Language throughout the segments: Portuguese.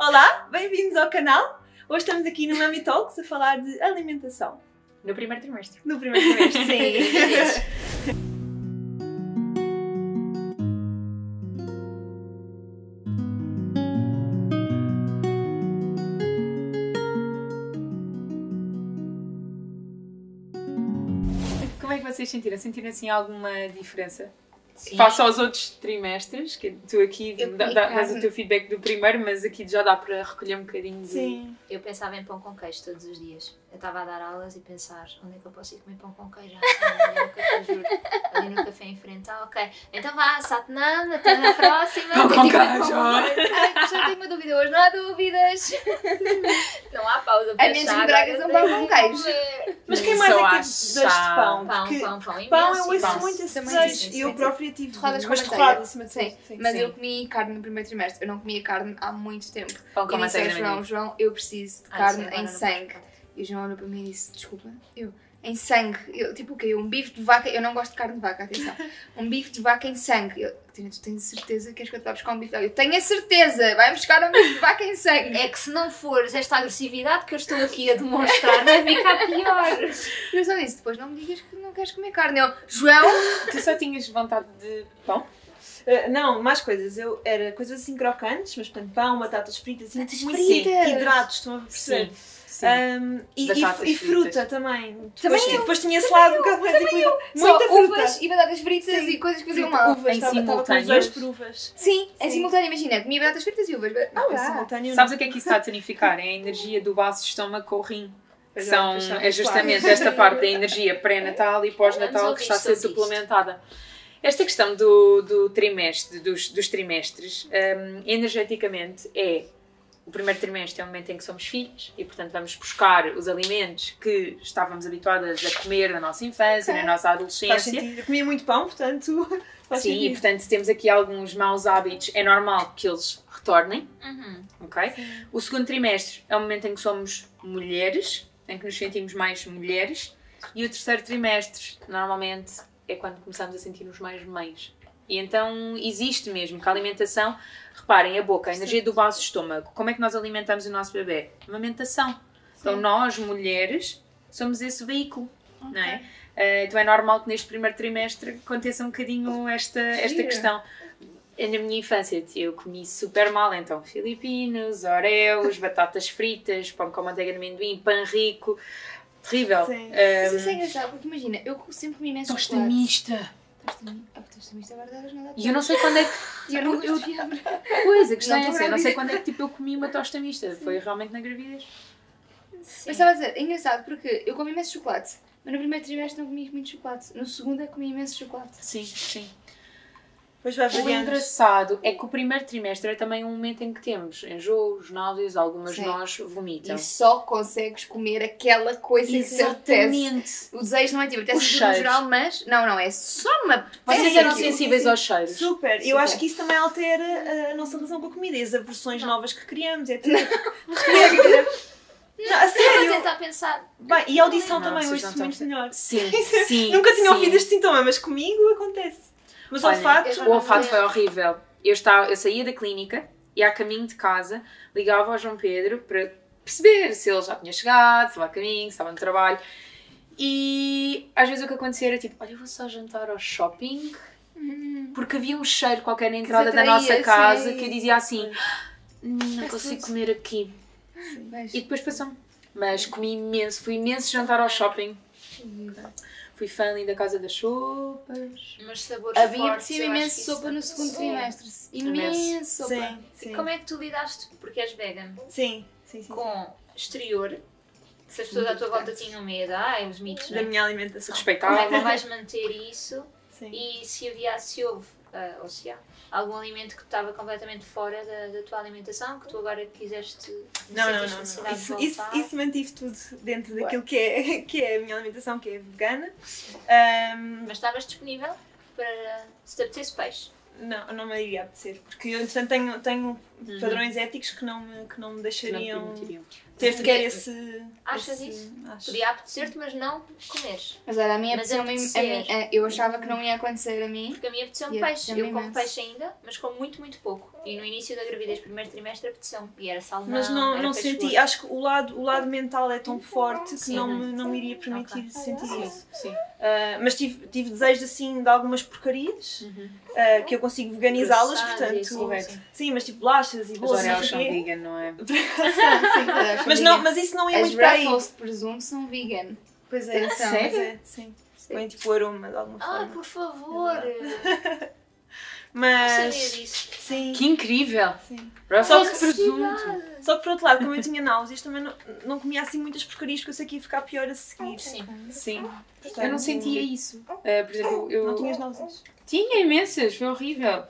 Olá, bem-vindos ao canal. Hoje estamos aqui no Mami Talks a falar de alimentação. No primeiro trimestre. No primeiro trimestre, sim. Como é que vocês sentiram? Sentiram assim alguma diferença? Sim. Face aos outros trimestres, que tu aqui dá- dás o teu feedback do primeiro, mas aqui já dá para recolher um bocadinho de. Sim. Eu pensava em pão com queijo todos os dias. Eu estava a dar aulas e pensar, onde é que eu posso ir comer pão com queijo? Ah, ali no café, juro. Ali no café em frente. Ah, ok. Então vá, Satnam, até na próxima. Pão com queijo. Ai, professor, tenho uma dúvida hoje. Não há dúvidas. Não há pausa para A minhas chá, bragas agora são pão com queijo. Mas quem mais é que há teve desejos de chá. pão? Pão, Porque pão, pão, imenso. pão eu ouço muito esse desejo. E eu própria tive. Torradas com manteiga. torrado acima de Sim, mas Sim. eu comi carne no primeiro trimestre. Eu não comia carne há muito tempo. Pão com e disse ao manteiga João, no João, eu preciso de Ah, carne em sangue. E o João olhou para mim e disse, desculpa, eu, em sangue. Eu, tipo o quê? Um bife de vaca, eu não gosto de carne de vaca, atenção. Um bife de vaca em sangue. Eu, Tina, tu tens certeza que queres que eu te vá buscar um bife de vaca? Eu tenho a certeza, vai buscar um bife de vaca em sangue. É que se não fores esta agressividade que eu estou aqui a demonstrar, vai ficar pior. Eu só disse, depois não me digas que não queres comer carne. Eu, João, Tu só tinhas vontade de pão? Uh, não, mais coisas. Eu era coisas assim crocantes, mas portanto, pão, batatas fritas, assim, Batatas muito fritas. hidratos, estão a perceber? Sim. Um, e, e- e fruta fritas. também. Depois, Também eu. depois tinha salado um bocado mais equilibrado. só Muita fruta. uvas e batatas fritas Sim. e coisas que faziam mal. uvas, Em simultâneo? por uvas. Sim, em Sim. simultâneo, imagina, comia batatas fritas e uvas. Não, Ah, em simultâneo Sabes o que é que isso está a significar? É a energia do vaso estômago com o rim. Que é, são, é justamente esta parte da energia pré-natal e pós-natal que está a ser suplementada. Esta questão do, do trimestre, dos, dos trimestres, hum, energeticamente é o primeiro trimestre é o momento em que somos filhos e, portanto, vamos buscar os alimentos que estávamos habituadas a comer na nossa infância, Ok. na nossa adolescência. Eu comia muito pão, portanto. Faz Sim, e sentido. portanto temos aqui alguns maus hábitos. É normal que eles retornem, Uhum. ok? O segundo trimestre é o momento em que somos mulheres, em que nos sentimos mais mulheres. E o terceiro trimestre, normalmente, é quando começamos a sentir-nos mais mães. E então existe mesmo que a alimentação, reparem, a boca, a energia do vaso estômago, como é que nós alimentamos o nosso bebê? Amamentação. Então nós, mulheres, somos esse veículo, não é? Eh, então é normal que neste primeiro trimestre aconteça um bocadinho esta, esta questão. Na minha infância eu comi super mal, então filipinos, oreos, batatas fritas, pão com manteiga de amendoim, pão rico, terrível. Sim. Mas isso é Um, engraçado, porque imagina, eu sempre comi imenso tosta chocolate. mista. Agora dá E eu não sei quando é que. Eu não eu diabo. Pois, a questão Não é essa, eu não sei quando é que tipo, eu comi uma tosta mista. Foi realmente na gravidez. Sim. Mas estava a dizer, é engraçado porque eu comi imenso chocolate. Mas no primeiro trimestre não comi muito chocolate. No segundo é comi imenso chocolate. Sim, sim. Depois vai O variando. engraçado é que o primeiro trimestre é também um momento em que temos enjoos, náuseas, algumas de Sim. nós vomitam. E só consegues comer aquela coisa que te apetece. O desejo não é tipo, apetece tudo no geral, mas... Não, não, é só uma... Vocês eram sensíveis aos cheiros? Super. Eu Super. acho que isso também altera uh, a nossa relação com a comida e as aversões novas que criamos, etc. Não, a Estava a sério. tentar pensar. Bem, e a audição Não, também hoje não muito melhor. Sim, sim. Nunca tinha sim. ouvido este sintoma, mas comigo acontece. Mas o Olha, olfato. eu já O olfato foi horrível. Eu, estava, eu saía da clínica e a caminho de casa ligava ao João Pedro para perceber se ele já tinha chegado, se estava a caminho, se estava no trabalho. E às vezes o que acontecia era tipo, olha, eu vou só jantar ao shopping porque havia um cheiro qualquer na entrada da atraía, nossa casa sim. que eu dizia assim, "Hum, não Faz consigo tudo. comer aqui. E depois passou. Mas comi imenso, fui imenso jantar ao shopping. Fui fã ali da Casa das Sopas. Mas sabores A mim fortes, eu imenso sopa no segundo Sim. trimestre. Imenso. Imenso sopa. Sim, sim. Como é que tu lidaste, porque és vegan, Sim, sim, sim. com exterior? Se as pessoas à tua volta tinham medo, ai, os mitos, Da não é? minha alimentação. Como é Respeitável. que vais manter isso? Sim. E se havia, se houve, ah, ou se há, algum alimento que estava completamente fora da, da tua alimentação, que tu agora quiseste Não, não, não. não. Isso, isso, isso mantive tudo dentro Boa. daquilo que é, que é a minha alimentação, que é vegana. Ahm, Mas estavas disponível para se te apetecesse peixe? não, não me iria apetecer, porque eu, entretanto, tenho, tenho padrões éticos que não me, que não me deixariam. Não ter sequer esse. Achas esse- isso? Acho. Podia apetecer-te, mas não comeres. Mas olha, a minha apetecer. a mim- a- Eu achava que não ia acontecer a mim. Porque a mim apeteceu-me E peixe. Eu como peixe ainda, mas como muito, muito pouco. E no início da gravidez, primeiro trimestre, apeteceu-me. E era salmão, Mas não, era não senti, gordo. acho que o lado, o lado mental é tão forte que Sim. não me, não me iria permitir Ok. sentir Sim, isso. sim. Ah, mas tive, tive desejos assim de algumas porcarias ah, que eu consigo veganizá-las, portanto. sim. Sim, mas tipo bolachas e não Oreos são vegan, não é? Sim. Mas, não, mas isso não é As muito para aí. Ruffles de presunto são vegan. Pois é, Atenção. pois é, sim. Põe tipo aroma de alguma Ah, forma. por favor! Não Mas. Sim. Que incrível! sim. Só que que presunto. Só que por outro lado, como eu tinha náuseas, também não, não comia assim muitas porcarias porque eu sei que ia ficar pior a seguir. Sim. Sim. Portanto, Eu não sentia isso. Uh, por exemplo, eu. Não tinhas náuseas? Tinha imensas, foi horrível.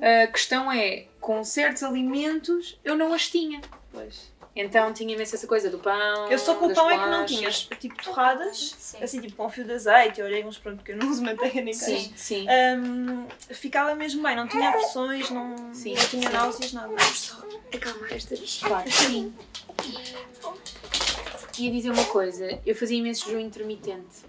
A questão é, com certos alimentos eu não as tinha. Pois. Então tinha imensa essa coisa do pão. Eu só com o pão é que não tinha. bolachas. Tipo torradas, Sim. assim tipo com fio de azeite, orégãos, pronto, porque eu não uso manteiga nem queijo. Sim, sim. Hum, ficava mesmo bem, não tinha aversões, não, Sim. não tinha náuseas, nada. Acalmar esta. Claro, sim. Ia dizer uma coisa, eu fazia imenso jejum intermitente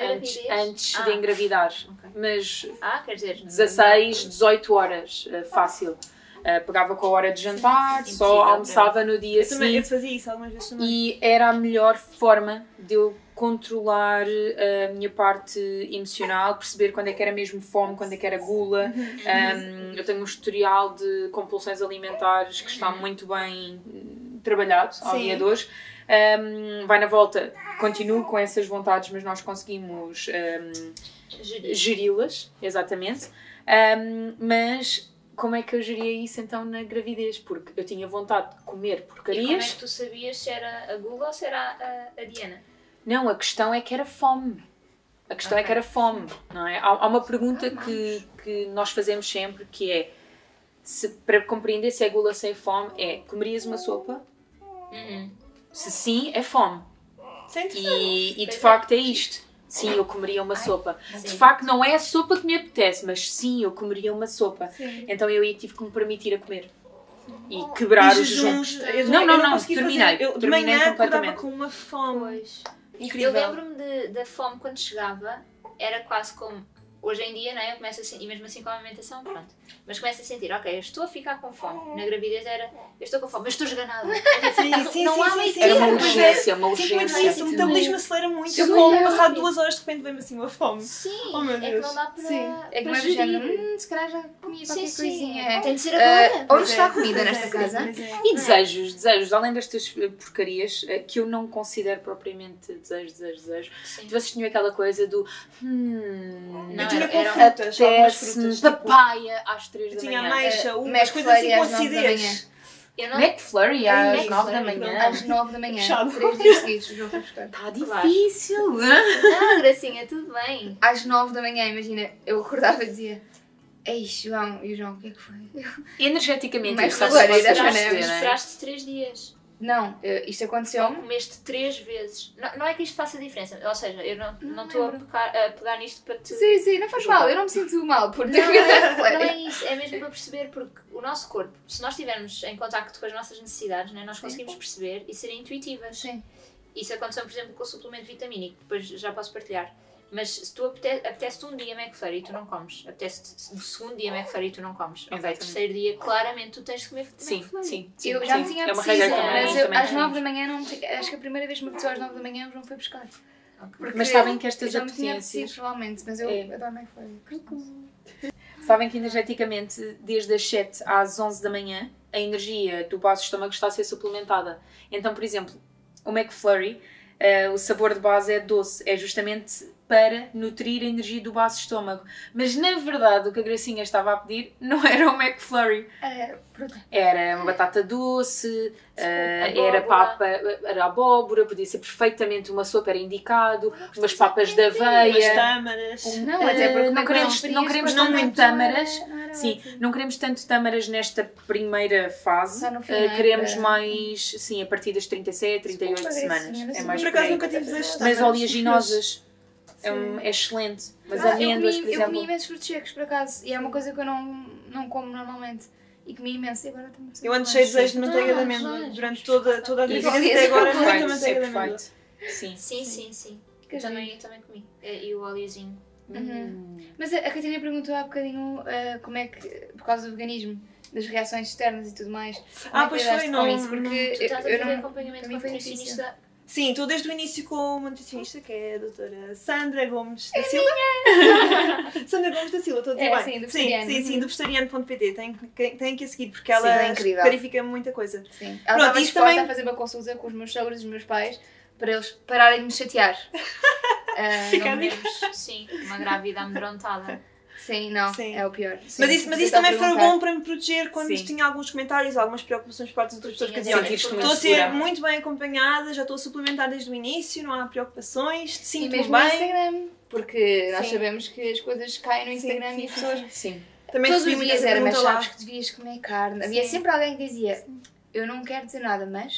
antes, antes Ah. de engravidar. Ok. Mas Ah, quer dizer. 16, 18 horas, uh, fácil. Uh, pegava com a hora de jantar, Sim, só impossível, almoçava no dia Eu também eu seguinte fazia isso algumas vezes também. e era a melhor forma de eu controlar uh, a minha parte emocional, perceber quando é que era mesmo fome, quando é que era gula. Um, eu tenho um historial de compulsões alimentares que está muito bem trabalhado ao Sim. dia de hoje. Um, vai na volta, continuo com essas vontades, mas nós conseguimos um, geri-las, exatamente. Um, mas como é que eu geria isso então na gravidez? Porque eu tinha vontade de comer E como é porcarias. que tu sabias se era a Google ou se era a, a Diana? Não, a questão é que era fome. A questão é Ok. que era fome, não é? Há, há uma pergunta que, que nós fazemos sempre que é se, para compreender se é gula sem fome é comerias uma sopa? Uhum. Se sim, é fome. Sente E, e de facto é isto. Sim, eu comeria uma sopa. De Sim. facto, não é a sopa que me apetece, mas sim, eu comeria uma sopa. Sim. Então eu aí tive que me permitir a comer. E quebrar E o jejum. jejuns, eu Não, não, eu não, consegui terminei. fazer. Eu de Terminei manhã acordava completamente. com uma fome Pois. incrível. Eu lembro-me de- da fome quando chegava, era quase como. Hoje em dia, né, eu começo a sentir, e mesmo assim com a alimentação, pronto. Mas começo a sentir, ok, eu estou a ficar com fome. Na gravidez era, eu estou com fome, mas estou esganada. Sim, sim, não sim, há sim, sim. Era uma. Pois é. urgência, uma Sim, é urgência. isso? O metabolismo acelera muito. Eu Sim, como, passado duas horas, de repente vem-me assim uma fome. Sim, Oh, meu é que Deus. não dá para. Sim. É que não é género, hum, se calhar já comi Sim, qualquer sim. coisinha. Tem de ser Ah, agora. onde Pois está a comida nesta casa? E desejos, desejos, além destas eh, porcarias, eh, que eu não considero propriamente desejos, desejos, desejos. Sim. Vocês tinham aquela coisa do. Hum, Não, tinha era- com frutas, algumas frutas. Tipo, papaya às 3 eu da tinha manhã. ameixa, Eh, uvas, coisas assim McFlurry com às nove da acidez. Não. McFlurry às Ai, 9 da manhã. Às 9 da manhã, três dias seguidos, o João foi buscar. Está difícil. Não, Gracinha, tudo bem. Às 9 da manhã, imagina, eu acordava e dizia Ei, João, e o João, o que é que foi? Energeticamente, Mas claro, Esperaste, perceberem, não é? esperaste três dias. Não, eh, isto Só aconteceu-me. comeste três vezes. Não, não é que isto faça diferença. Ou seja, eu não Não não estou a, a pegar nisto para te. Sim, sim, não faz mal, eu não me sinto mal por ter Não, comido não é isso, é mesmo para perceber porque o nosso corpo, se nós estivermos em contacto com as nossas necessidades, né, nós Sim. conseguimos perceber e ser intuitivas. Sim. Isso aconteceu, por exemplo, com o suplemento vitamínico, depois já posso partilhar. Mas se tu apete- apetece-te um dia McFlurry e tu não comes, apetece-te o segundo dia McFlurry e tu não comes, ok, Exatamente. terceiro dia, claramente tu tens de comer Sim, McFlurry. sim, sim. Eu já me tinha É apetecido, também. mas eu, às 9 temos. da manhã, não, acho que a primeira vez que me apeteceu às 9 da manhã, o João foi buscar. Porque Mas sabem que eu estas já me tinha apetências- apetecido, provavelmente, mas eu É. adoro McFlurry. Sabem que energeticamente, desde as 7 às 11 da manhã, a energia do baixo estômago está a ser suplementada. Então, por exemplo, o McFlurry, eh, o sabor de base é doce, é justamente para nutrir a energia do baixo estômago. Mas na verdade, o que a Gracinha estava a pedir não era o McFlurry, É, era uma batata doce, eh, Abóbora. era papa, era abóbora, podia ser perfeitamente uma sopa, era indicado, umas papas de Umas aveia. tâmaras. Não, até porque Eh, não queremos, não queremos para tanto tâmaras. não não Sim, ótimo. não queremos tanto tâmaras nesta primeira fase. Eh, não é? queremos Para- mais, sim, a partir das 37, 38 Desculpa, semanas. É sim. mais Por por acaso nunca tive Mas oleaginosas é, um- é excelente. Mas Ah, amêndoas, eu por comi, eu exemplo. comi imensos frutos secos, por acaso, e é uma coisa que eu não, não como normalmente. e comi imenso. E agora muito Eu ando cheio de desejo de manteiga de Ah, amêndoa durante toda, toda a gravidez Isso até é agora, muita manteiga é de amêndoa. perfeito. Sim. Sim, sim, sim. Eu também, eu também comi. E o óleozinho. Uhum. Mas a, a Catarina perguntou há bocadinho ah, como é que, por causa do veganismo, das reações externas e tudo mais. Ah, é pois foi, com não- isso? Porque Tu estás a eu, eu fazer não. acompanhamento com nutricionista. Sim, estou desde o início com uma nutricionista que é a doutora Sandra Gomes da Silva. Sandra Gomes da Silva, estou a dizer É, bem. sim, do sim, vegetariano. sim, sim, Uhum. do vegetariano.pt. Tem, que- tem que a seguir porque Sim, ela é incrível. clarifica muita coisa. Sim. Pronto, Ela estava isso disposta também- a fazer uma consulta com os meus sogros e os meus pais para eles pararem de me chatear. Fica Não a dica. queremos, sim, uma grávida amedrontada. Sim, não, Sim. é o pior. Sim, Mas isso, mas isso também foi bom para me proteger quando Sim. tinha alguns comentários, algumas preocupações por parte das outras pessoas que Tinha diziam: Estou a ser muito bem acompanhada, já estou a suplementar desde o início, não há preocupações, sinto-me mesmo no bem. Instagram, porque nós sabemos que as coisas caem no Instagram sim, e as pessoas. Sim. Também Todos os dias era, mas sabes que devias comer carne. Havia sempre alguém que dizia: Eu não quero dizer nada, mas.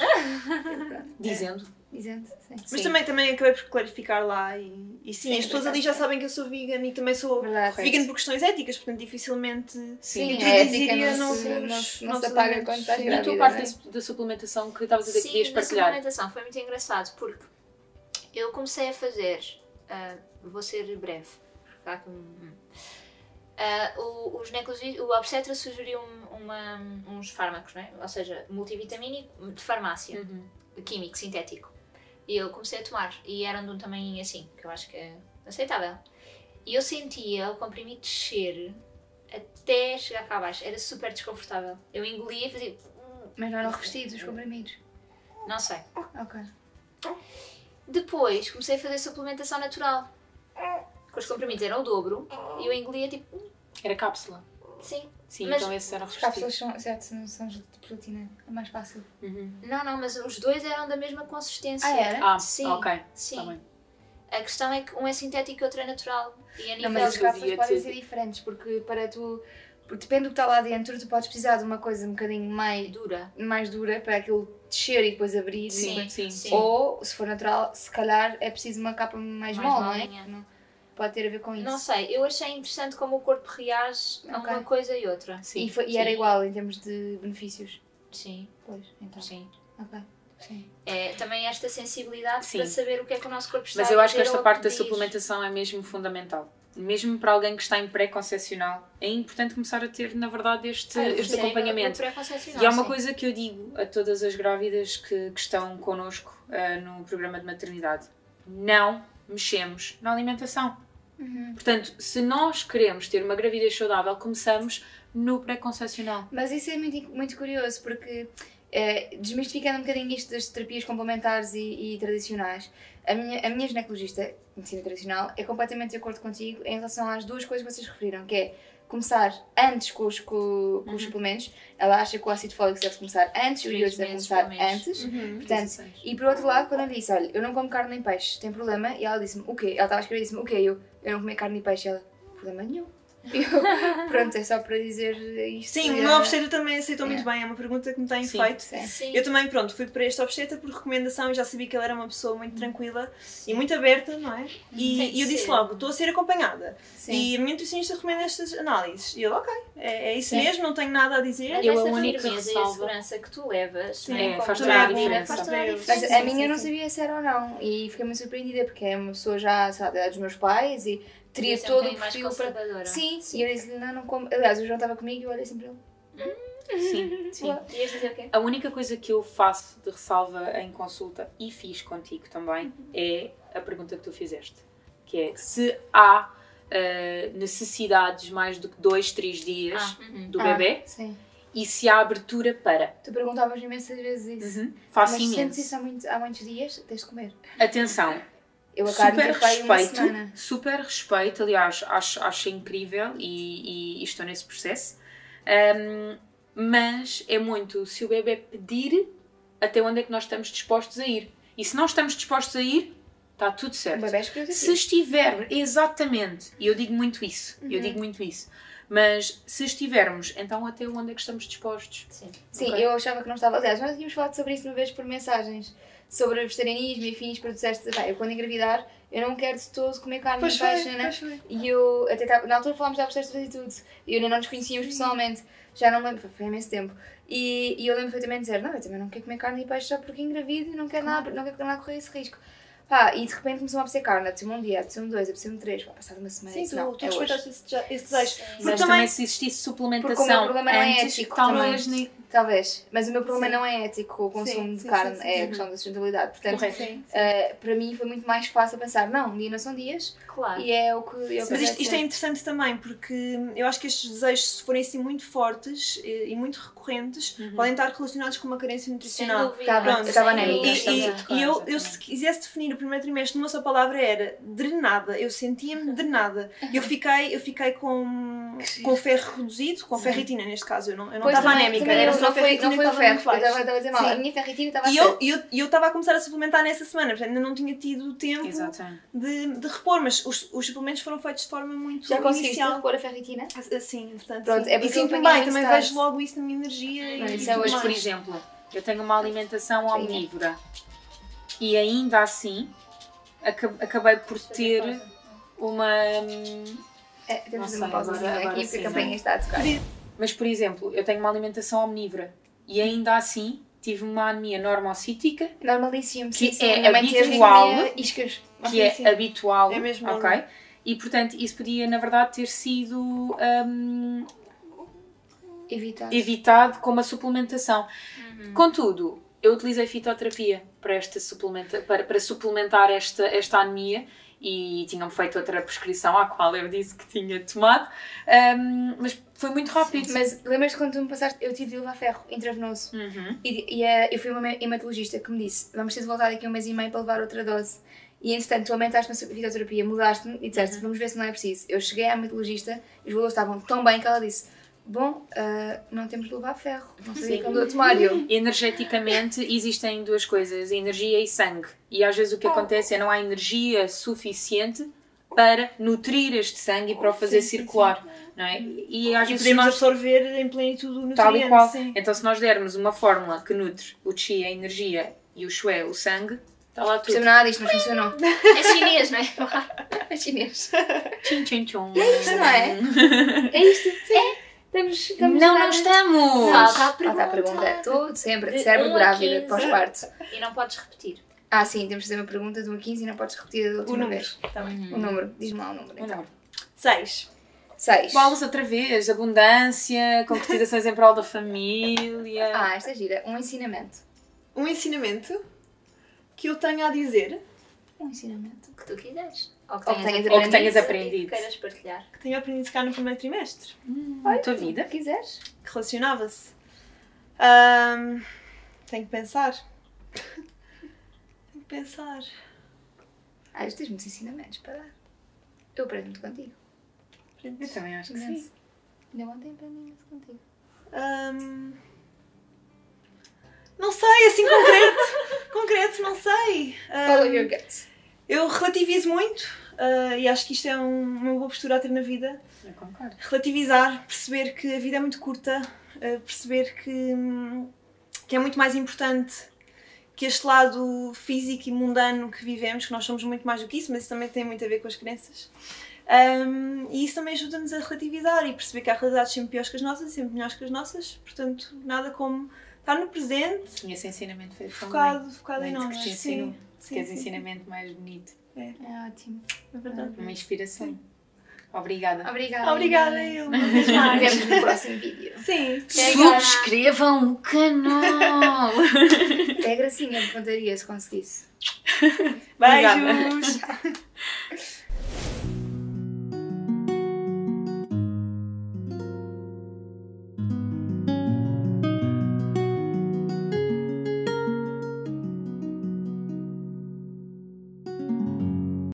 Dizendo. Dizendo, sim. Mas Sim. também, também acabei por clarificar lá e, e sim, Sim, as pessoas ali já sabem que eu sou vegan e também sou Verdade. vegan por questões éticas, portanto dificilmente Sim, a ética não se, não se, não se apaga quando estás E a grávida. tua parte é? da, suplementação que estavas a dizer que querias Sim, partilhar. suplementação foi muito engraçado porque eu comecei a fazer, ah, vou ser breve, um- Ah, o, o ginecologista, o obstetra sugeriu uma, uns fármacos, não é? ou seja, multivitamínico de farmácia, Uhum. químico, sintético. E eu comecei a tomar, e eram de um tamanho assim, que eu acho que é aceitável. E eu sentia o comprimido descer até chegar cá abaixo, era super desconfortável. Eu engolia e fazia. Mas não eram revestidos os comprimidos. Não sei. Ok. Depois comecei a fazer suplementação natural. Com os comprimidos eram o dobro e eu engolia tipo. Era cápsula. Sim. Sim, Mas- então esses eram As cápsulas são, certo, são, são de proteína. É mais fácil. Uhum. Não, não, mas os dois eram da mesma consistência. Ah, era? Ah, Sim. ok. Sim. Tá bem. A questão é que um é sintético e outro é natural. E a Não, nível mas as cápsulas podem ser diferentes, porque para tu. Porque depende do que está lá dentro, tu podes precisar de uma coisa um bocadinho mais, dura. mais dura para aquilo descer e depois abrir. Sim, e- sim. sim. Ou, se for natural, se calhar é preciso uma capa mais, Mais mole, não é? Não- Pode ter a ver com isso. Não sei, eu achei interessante como o corpo reage a Ok. uma coisa e outra. Sim. E, foi- e era igual em termos de benefícios. Sim, Pois, então. sim. Ok. Sim. É também esta sensibilidade Sim. para saber o que é que o nosso corpo está Mas a eu acho que esta parte da suplementação é mesmo fundamental. Mesmo para alguém que está em pré-concepcional, é importante começar a ter, na verdade, este, Ah, este sim, acompanhamento. E há uma sim. coisa que eu digo a todas as grávidas que, que estão connosco ah, no programa de maternidade: não mexemos na alimentação. Portanto, se nós queremos ter uma gravidez saudável, começamos no pré-concepcional. Mas isso é muito, muito curioso porque, eh, desmistificando um bocadinho isto das terapias complementares e, e tradicionais, a minha, a minha ginecologista, medicina tradicional, é completamente de acordo contigo em relação às duas coisas que vocês referiram, que é começar antes com os, com, com os suplementos. Ela acha que o ácido fólico deve começar antes, o Três iodo deve começar antes. Uhum. Portanto, e por outro lado, quando eu disse, olha, eu não como carne nem peixe, tem problema? E ela disse-me, o quê? Ela estava a escrever e disse-me, o quê? Eu, eu não comer carne e peixe. E ela, problema nenhum. E eu, pronto, é só para dizer isto. Sim, o é- meu obstetra também aceitou muito bem, é uma pergunta que me têm Sim. feito. Sim. Sim. Eu também, pronto, fui para este obstetra por recomendação e já sabia que ele era uma pessoa muito tranquila e muito aberta, não é? E, Tem que e eu disse ser. logo, estou a ser acompanhada. Sim. E a minha nutricionista recomenda estas análises. E ele, ok, é, é isso Sim. mesmo, não tenho nada a dizer. Mas Eu, a única firmeza e a ressalva- segurança que tu levas Sim. é, É, faz toda a diferença. A Mas a minha eu não sabia se era ou não. E fiquei muito surpreendida porque é uma pessoa já, sabe, é dos meus pais e teria todo o perfil para. conservadora. Sim, e eu disse-lhe, não, não como. Aliás, o João estava comigo e eu olhei sempre para ele. Sim, sim. Ias dizer o quê? A única coisa que eu faço de ressalva em consulta, e fiz contigo também, é a pergunta que tu fizeste. Que é se há eh, necessidades mais do que dois, três dias Ah, uhum. do Ah, bebê Sim. e se há abertura para. Tu perguntavas imensas vezes isso. Uhum. Faço Mas sentes imenso. isso há, muito, há muitos dias, tens de comer. Atenção, Eu super de ter uma respeito, super respeito, aliás, acho, acho incrível e, e estou nesse processo. Ahm, mas é muito se o bebê pedir até onde é que nós estamos dispostos a ir. E se não estamos dispostos a ir, está tudo O certo. bebê escolheu Se estiver, exatamente, e eu digo muito isso, eu digo muito isso. Mas se estivermos, então até onde é que estamos dispostos? Sim. Sim, eu achava que não estava. Aliás, nós tínhamos falado sobre isso uma vez por mensagens. Sobre vegetarianismo e afins, para tu disseste, "Bem, eu quando engravidar, eu não quero de todo comer carne Pois e foi, peixe, né? pois foi. E eu, até tava- na altura falámos da obstétrica e tudo. E eu ainda não nos conhecíamos pessoalmente. Já não me lembro, foi- há imenso tempo. E, e eu lembro perfeitamente de dizer: Não, eu também não quero comer carne e peixe só porque engravido e não quero nada, não quero nada correr esse risco. Pá, e de repente começou a apetecer carne, apeteceu-me um dia, apeteceu-me dois, apeteceu-me três, pá, passado uma semana. Sim, tu, não, tu é respeitaste esse, desejo- esse desejo. Mas também, também se existisse suplementação Porque o meu problema não é antes, ético talvez também. Talvez, mas o meu problema Sim. não é ético com o consumo Sim, de sim, carne, sim, sim, é a questão da sustentabilidade. Portanto, Correto. Sim. Uh, para mim foi muito mais fácil pensar, não, um dia não são dias Claro. e é o que eu Mas isto, isto é interessante também, porque eu acho que estes desejos, se forem assim muito fortes e, e muito recorrentes, podem estar relacionados com uma carência nutricional. Tá estava E, anémica, dúvida. e- e- claro, e eu, eu, se quisesse definir o primeiro trimestre numa só palavra, era drenada. Eu sentia-me drenada. Eu fiquei, eu fiquei com, com ferro reduzido, com ferritina neste caso. Eu não eu não estava anémica, também era não foi, não foi o ferro, eu estava a dizer mal, Sim. a minha ferritina estava a E eu e eu e eu estava a começar a suplementar nessa semana, portanto ainda não tinha tido tempo de, de repor, mas os, os suplementos foram feitos de forma muito Já conseguiste inicial. repor a ferritina? Assim, portanto, Pronto, sim. é e eu apanhei bem, também vejo logo isso na minha energia Não, e isso é hoje, Mas, por mais. exemplo, eu tenho uma alimentação Sim. omnívora e ainda assim aca- acabei por ter uma. hum, É, temos uma agora- aqui porque a sim, campanha está a tocar. Mas, por exemplo, eu tenho uma alimentação omnívora e ainda assim tive uma anemia normocítica, Normalíssimo, Que sim, é habitual. iscas. que é sim. habitual. É mesmo ok? normal. E portanto, isso podia, na verdade, ter sido hum, Evitar. evitado com uma suplementação. Contudo, eu utilizei fitoterapia para, esta suplementa, para, para suplementar esta, esta anemia e tinham-me feito outra prescrição à qual eu disse que tinha tomado, hum, mas foi muito rápido. Mas lembras-te quando tu me passaste, eu tive de levar ferro intravenoso. Uhum. E, e eh, eu fui a uma hematologista que me disse: vamos ter de voltar daqui a um mês e meio para levar outra dose. E entretanto, tu aumentaste a fitoterapia, mudaste-me e disseste: vamos ver se não é preciso. Eu cheguei à hematologista e os valores estavam tão bem que ela disse: Bom, ah, não temos de levar ferro. Não sabia Sim. que andou a tomar. E eu. Energeticamente existem duas coisas, energia e sangue. E às vezes o que acontece é não há energia suficiente para nutrir este sangue e para o fazer Sim, sim, circular. Não é? E às E vezes podemos nós absorver em plenitude o nutriente. Tal e qual. Sim. Então, se nós dermos uma fórmula que nutre o chi, a energia, e o shui, o sangue, está lá Não percebo tudo. nada disto, mas funcionou. É chinês, não é? É chinês. Tchim, tchim, tchum. É isto, não é? É isto. É. Estamos, estamos Não, não estamos! Falta a Falta a pergunta. pergunta. Tudo, sempre. De Cérebro um grávida, 15. pós-parto. E não podes repetir. Ah, sim, temos de fazer uma pergunta de 1 a 15 e não podes repetir da O última número. vez. Bem. O número. Diz-me lá o número. Então. não? Seis. 6. Bolas outra vez, abundância, concretizações em prol da família. Ah, esta é gira. Um ensinamento. Um ensinamento que eu tenho a dizer, Um ensinamento. O que tu quiseres. Ou que Ou que tenhas, tenhas Ou que tenhas aprendido aprendido. que queiras partilhar. que tenho aprendido cá no primeiro trimestre, Na tua vida. Se quiseres. que relacionava-se. Ahm, tenho que pensar. tenho que pensar. Ah, isto tens muitos ensinamentos para dar. Eu aprendo muito contigo. Eu também acho que Imenso. sim. Ainda ontem aprendi muito contigo. Ahm, não sei, assim concreto. concreto, não sei. Ahm, Follow your guts. Eu relativizo muito ah, e acho que isto é um- uma boa postura a ter na vida. Eu concordo. relativizar, perceber que a vida é muito curta, eh, perceber que, que é muito mais importante que este lado físico e mundano que vivemos, que nós somos muito mais do que isso, mas isso também tem muito a ver com as crenças. Um, e isso também ajuda-nos a relativizar e perceber que há realidades sempre piores que as nossas e sempre melhores que as nossas, portanto, nada como estar no presente, E esse ensinamento foi focado, focado em nós. te Sim, sim, Queres sim, ensinamento mais bonito. É ótimo. é verdade. Uma inspiração. Obrigada. Obrigada. Obrigada, Inês. eu, Nos mais. vemos no próximo vídeo. Sim. Subscrevam o canal! Até a Gracinha me contaria se conseguisse. Obrigada. Beijos!